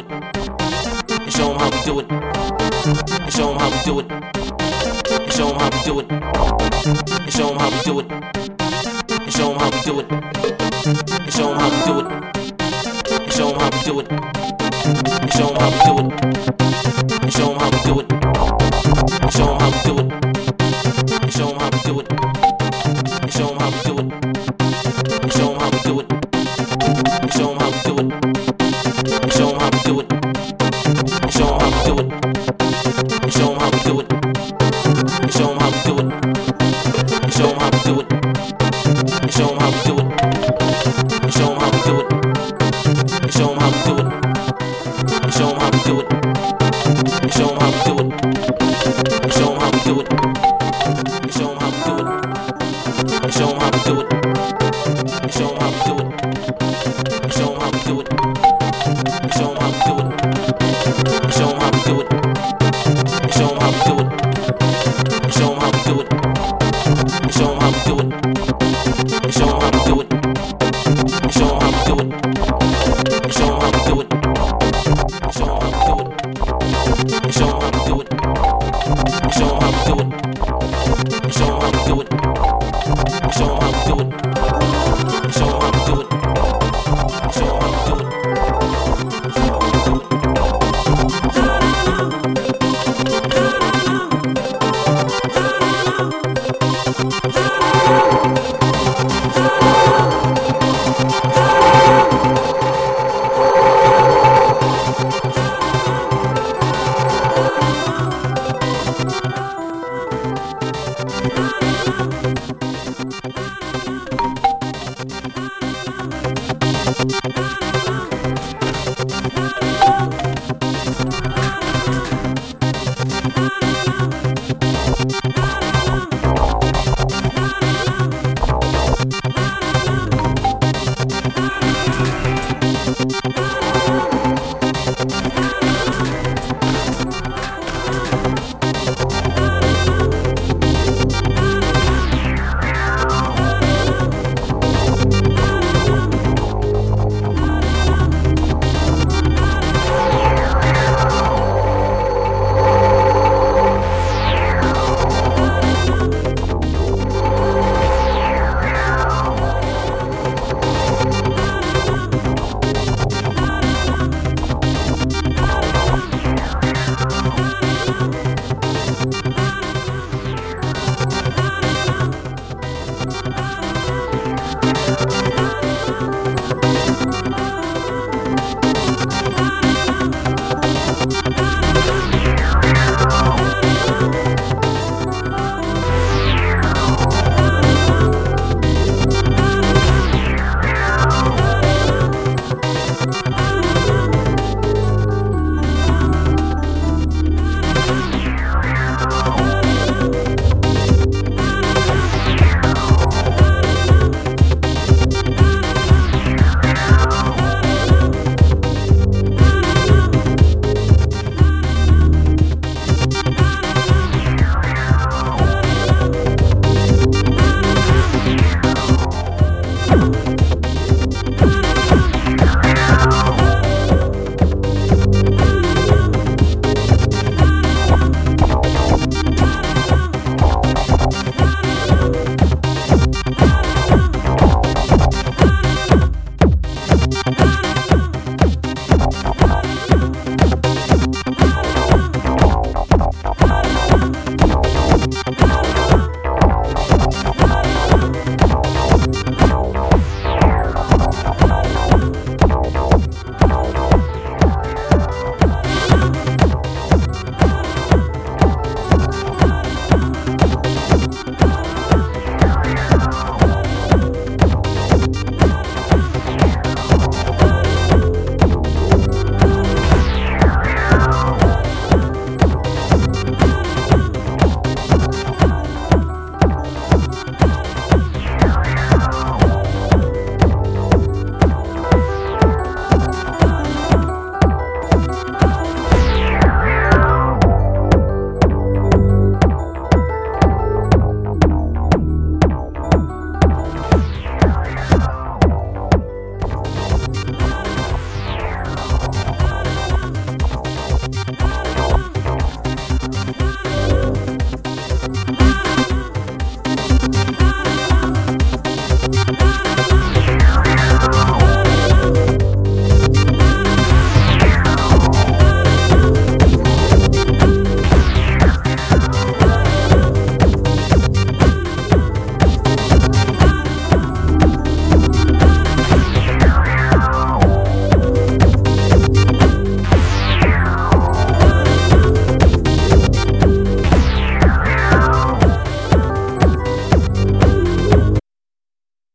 it. And show 'em how we do it. And show 'em how we do it. And show 'em how we do it. And show 'em how we do it. And show 'em how we do it. And show 'em how we do it. And show 'em how we do it. And show 'em how we do it. And show 'em how we do it. And show 'em how we do it. And show how we do it. And show how we do it. And show how we do it. And show 'em how we do it.